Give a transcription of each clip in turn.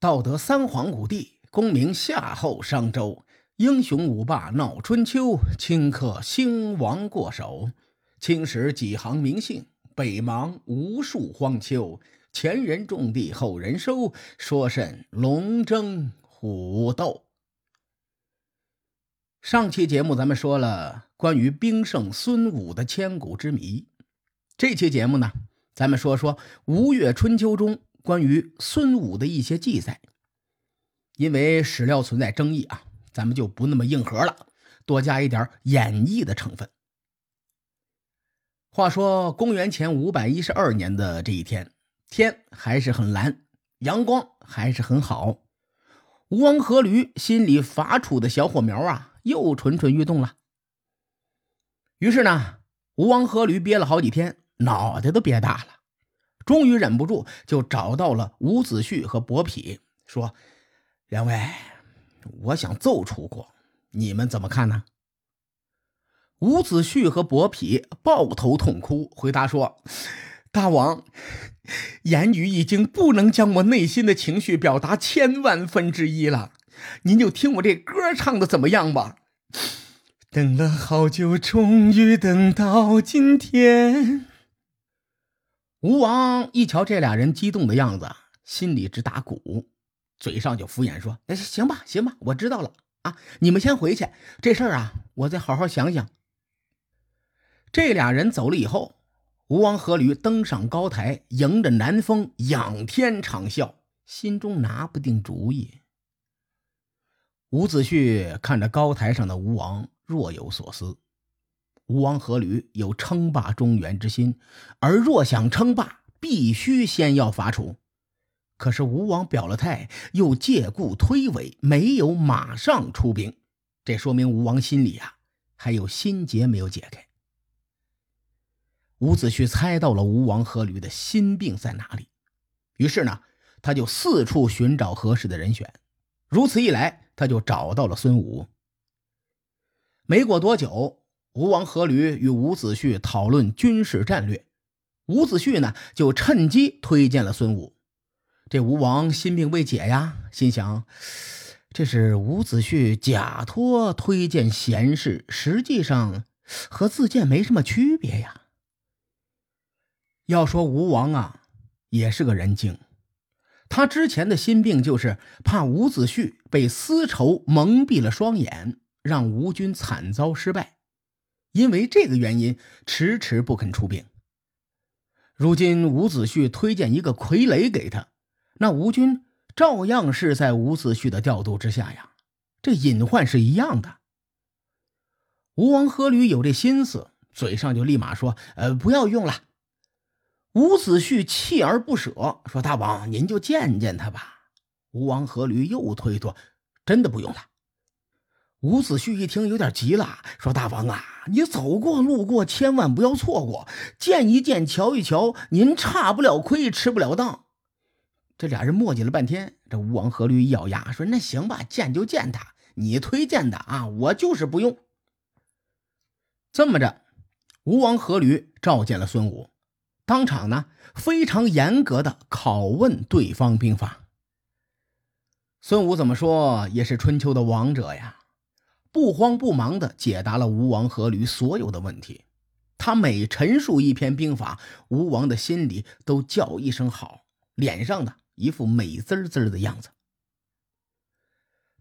道德三皇五帝，功名夏后商周，英雄五霸闹春秋，顷刻兴亡过手。青史几行名姓，北邙无数荒丘。前人种地，后人收，说甚龙争虎斗？上期节目咱们说了关于兵圣孙武的千古之谜，这期节目呢，咱们说说《吴越春秋》中关于孙武的一些记载。因为史料存在争议啊，咱们就不那么硬核了，多加一点演绎的成分。话说公元前五百一十二年的这一天，天还是很蓝，阳光还是很好。吴王阖闾心里发出的小火苗啊，又蠢蠢欲动了。于是呢，吴王阖闾憋了好几天，脑袋都憋大了，终于忍不住，就找到了伍子胥和伯嚭，说：“两位，我想奏楚国，你们怎么看呢？”伍子胥和伯嚭抱头痛哭，回答说：“大王，言语已经不能将我内心的情绪表达千万分之一了。您就听我这歌唱的怎么样吧？等了好久，终于等到今天。”吴王一瞧这俩人激动的样子，心里直打鼓，嘴上就敷衍说：“哎，行吧，行吧，我知道了啊。你们先回去，这事儿啊，我再好好想想。”这俩人走了以后，吴王阖闾登上高台，迎着南风，仰天长啸，心中拿不定主意。伍子胥看着高台上的吴王，若有所思。吴王阖闾有称霸中原之心，而若想称霸，必须先要伐楚。可是吴王表了态，又借故推诿，没有马上出兵，这说明吴王心里啊还有心结没有解开。伍子胥猜到了吴王阖闾的心病在哪里，于是呢，他就四处寻找合适的人选。如此一来，他就找到了孙武。没过多久，吴王阖闾与伍子胥讨论军事战略，伍子胥呢就趁机推荐了孙武。这吴王心病未解呀，心想：这是伍子胥假托推荐贤士，实际上和自荐没什么区别呀。要说吴王啊，也是个人精。他之前的心病就是怕伍子胥被私仇蒙蔽了双眼，让吴军惨遭失败，因为这个原因迟迟不肯出兵。如今伍子胥推荐一个傀儡给他，那吴军照样是在伍子胥的调度之下呀，这隐患是一样的。吴王阖闾有这心思，嘴上就立马说：“呃，不要用了。”伍子胥锲而不舍，说：“大王，您就见见他吧。”吴王阖闾又推脱：“真的不用了。”伍子胥一听，有点急了，说：“大王啊，你走过路过，千万不要错过，见一见，瞧一瞧，您差不了亏，吃不了当。”这俩人磨叽了半天，这吴王阖闾一咬牙说：“那行吧，见就见他，你推荐的啊，我就是不用。”这么着，吴王阖闾召见了孙武。当场呢，非常严格的拷问对方兵法。孙武怎么说也是春秋的王者呀，不慌不忙的解答了吴王阖闾所有的问题。他每陈述一篇兵法，吴王的心里都叫一声好，脸上呢一副美滋滋的样子。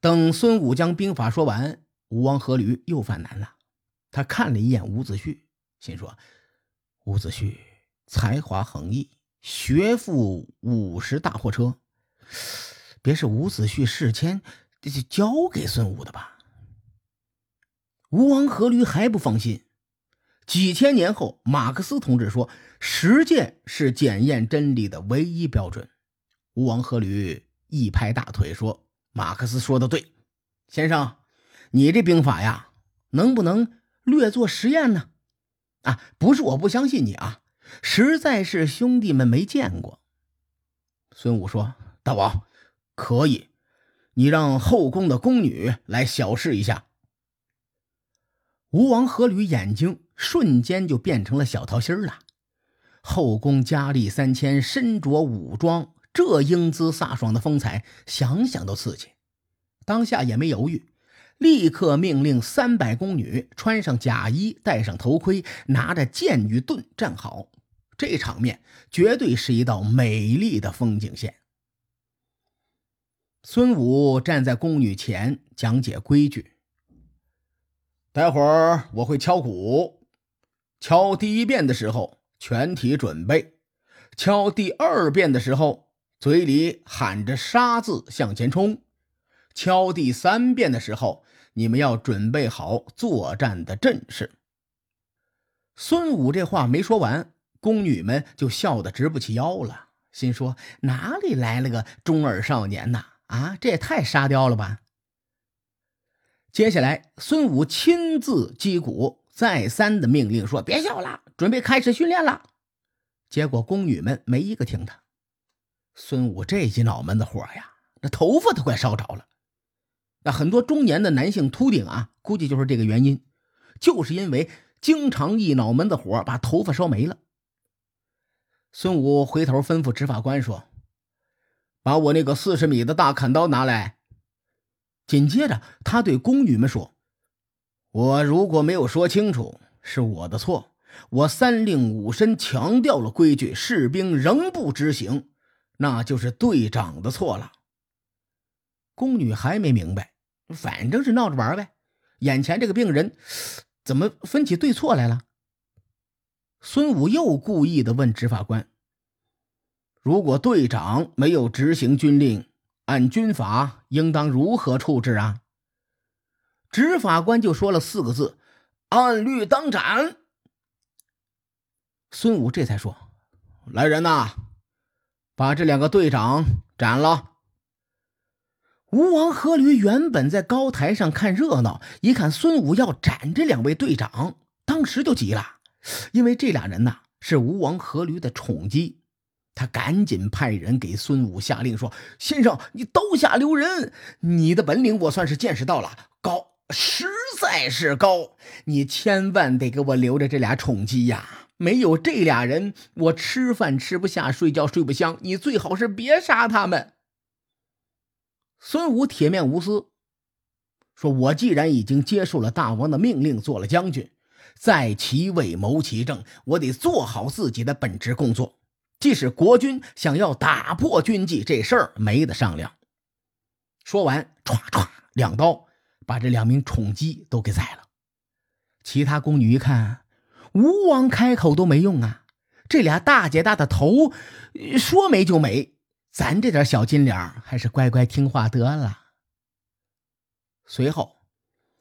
等孙武将兵法说完，吴王阖闾又犯难了。他看了一眼伍子胥，心说：“伍子胥。”才华横溢，学富五十大货车，别是伍子胥事先就交给孙武的吧？吴王阖闾还不放心。几千年后，马克思同志说：“实践是检验真理的唯一标准。”吴王阖闾一拍大腿说：“马克思说的对，先生，你这兵法呀，能不能略做实验呢？啊，不是我不相信你啊。”实在是兄弟们没见过。孙武说：“大王可以，你让后宫的宫女来小试一下。”吴王阖闾眼睛瞬间就变成了小桃心了。后宫佳丽三千，身着武装，这英姿飒爽的风采，想想都刺激。当下也没犹豫，立刻命令三百宫女穿上甲衣，戴上头盔，拿着剑与盾站好。这场面绝对是一道美丽的风景线。孙武站在宫女前讲解规矩：“待会儿我会敲鼓，敲第一遍的时候，全体准备；敲第二遍的时候，嘴里喊着‘杀’字向前冲。”敲第三遍的时候，你们要准备好作战的阵势。孙武这话没说完，宫女们就笑得直不起腰了，心说哪里来了个中二少年呐？啊，这也太沙雕了吧！接下来，孙武亲自击鼓，再三的命令说：“别笑了，准备开始训练了。”结果宫女们没一个听他。孙武这记脑门子火呀，那头发都快烧着了。那很多中年的男性秃顶啊，估计就是这个原因，就是因为经常一脑门子火，把头发烧没了。孙武回头吩咐执法官说：“把我那个四十米的大砍刀拿来。”紧接着，他对宫女们说：“我如果没有说清楚，是我的错。我三令五申强调了规矩，士兵仍不执行，那就是队长的错了。”宫女还没明白，反正是闹着玩呗。眼前这个病人怎么分起对错来了？孙武又故意的问执法官：“如果队长没有执行军令，按军法应当如何处置啊？”执法官就说了四个字：“按律当斩。”孙武这才说：“来人呐，把这两个队长斩了。”吴王阖闾原本在高台上看热闹，一看孙武要斩这两位队长，当时就急了，因为这俩人呐是吴王阖闾的宠姬，他赶紧派人给孙武下令说：“先生，你刀下留人，你的本领我算是见识到了，高，实在是高，你千万得给我留着这俩宠姬呀！没有这俩人，我吃饭吃不下，睡觉睡不香，你最好是别杀他们。”孙武铁面无私，说：“我既然已经接受了大王的命令，做了将军，在其位谋其政，我得做好自己的本职工作。即使国君想要打破军纪，这事儿没得商量。”说完，唰唰两刀把这两名宠姬都给宰了。其他宫女一看，吴王开口都没用啊，这俩大姐大的头说没就没。咱这点小金两还是乖乖听话得了。随后，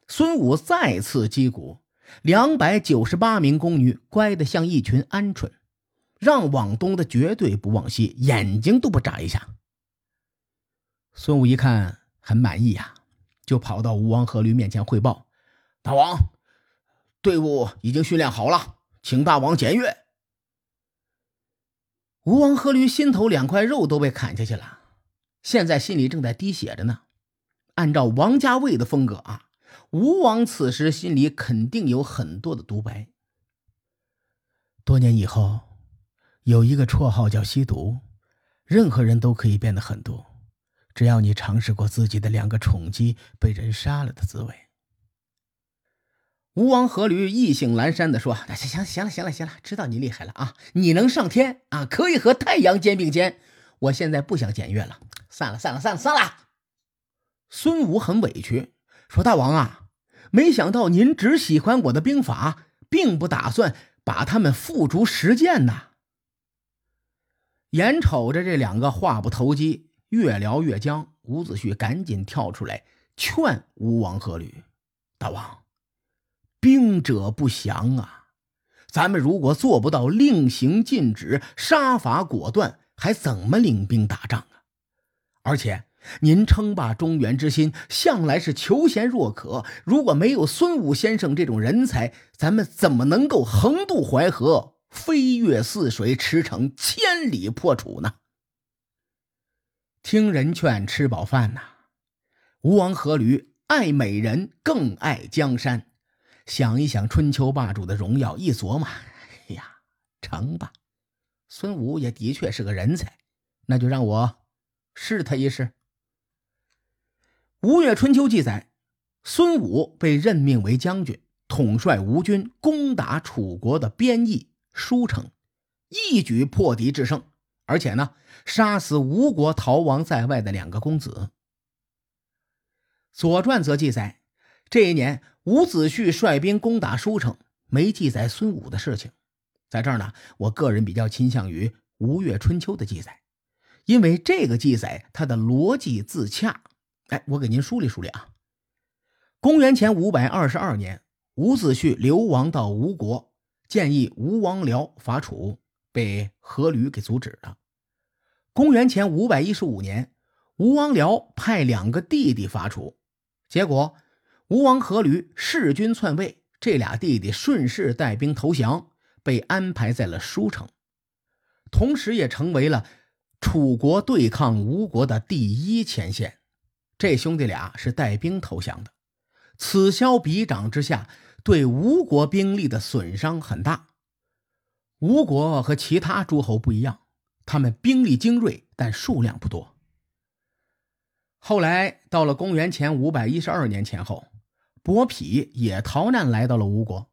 孙武再次击鼓，两百九十八名宫女乖得像一群鹌鹑，让往东的绝对不往西，眼睛都不眨一下。孙武一看很满意呀，就跑到吴王阖闾面前汇报：“大王，队伍已经训练好了，请大王检阅。”吴王阖闾心头两块肉都被砍下去了，现在心里正在滴血着呢。按照王家卫的风格啊，吴王此时心里肯定有很多的独白。多年以后，有一个绰号叫吸毒，任何人都可以变得狠毒，只要你尝试过自己的两个宠姬被人杀了的滋味。吴王阖闾意兴阑珊的说：“行行行了，行了，行了，知道你厉害了啊！你能上天啊，可以和太阳肩并肩。我现在不想检阅了，散了，散了，散了，散了。”孙武很委屈，说：“大王啊，没想到您只喜欢我的兵法，并不打算把他们付诸实践呐。”眼瞅着这两个话不投机，越聊越僵，伍子胥赶紧跳出来劝吴王阖闾：“大王。”兵者不祥啊！咱们如果做不到令行禁止、杀伐果断，还怎么领兵打仗啊？而且您称霸中原之心向来是求贤若渴，如果没有孙武先生这种人才，咱们怎么能够横渡淮河、飞越泗水、驰骋千里破楚呢？听人劝，吃饱饭呐！吴王阖闾爱美人，更爱江山。想一想春秋霸主的荣耀，一琢磨，哎呀，成吧！孙武也的确是个人才，那就让我试他一试。《吴越春秋》记载，孙武被任命为将军，统帅吴军攻打楚国的边邑舒城，一举破敌制胜，而且呢，杀死吴国逃亡在外的两个公子。《左传》则记载，这一年伍子胥率兵攻打舒城，没记载孙武的事情。在这儿呢，我个人比较倾向于《吴越春秋》的记载，因为这个记载它的逻辑自洽。哎，我给您梳理梳理啊。公元前五百二十二年，伍子胥流亡到吴国，建议吴王僚伐楚，被阖闾给阻止了。公元前五百一十五年，吴王僚派两个弟弟伐楚，结果吴王阖闾弑君篡位，这俩弟弟顺势带兵投降。被安排在了舒城，同时也成为了楚国对抗吴国的第一前线。这兄弟俩是带兵投降的，此消彼长之下，对吴国兵力的损伤很大。吴国和其他诸侯不一样，他们兵力精锐，但数量不多。后来到了公元前五百一十二年前后，伯嚭也逃难来到了吴国。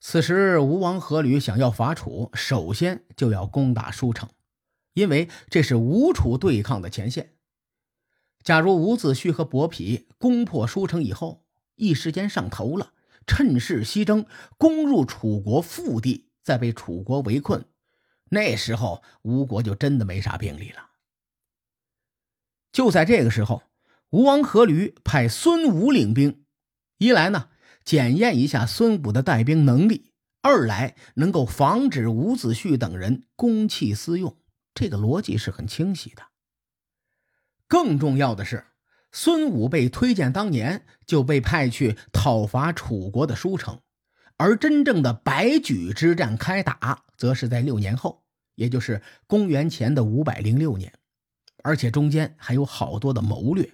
此时，吴王阖闾想要伐楚，首先就要攻打舒城，因为这是吴楚对抗的前线。假如伍子胥和伯嚭攻破舒城以后，一时间上头了，趁势西征，攻入楚国腹地，再被楚国围困，那时候吴国就真的没啥兵力了。就在这个时候，吴王阖闾派孙武领兵，一来呢。检验一下孙武的带兵能力，二来能够防止伍子胥等人公器私用，这个逻辑是很清晰的。更重要的是，孙武被推荐当年就被派去讨伐楚国的舒城，而真正的白举之战开打，则是在六年后，也就是公元前的五百零六年，而且中间还有好多的谋略，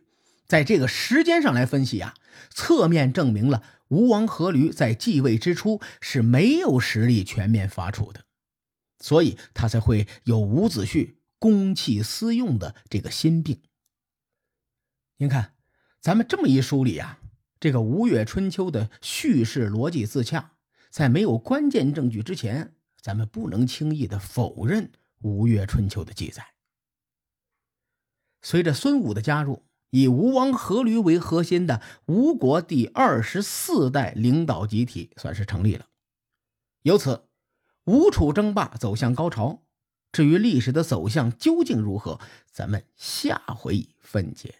在这个时间上来分析啊，侧面证明了。吴王阖闾在继位之初是没有实力全面伐楚的，所以他才会有伍子胥公器私用的这个心病。您看，咱们这么一梳理啊，这个《吴越春秋》的叙事逻辑自洽，在没有关键证据之前，咱们不能轻易的否认《吴越春秋》的记载。随着孙武的加入。以吴王阖闾为核心的吴国第二十四代领导集体算是成立了，由此，吴楚争霸走向高潮。至于历史的走向究竟如何，咱们下回分解。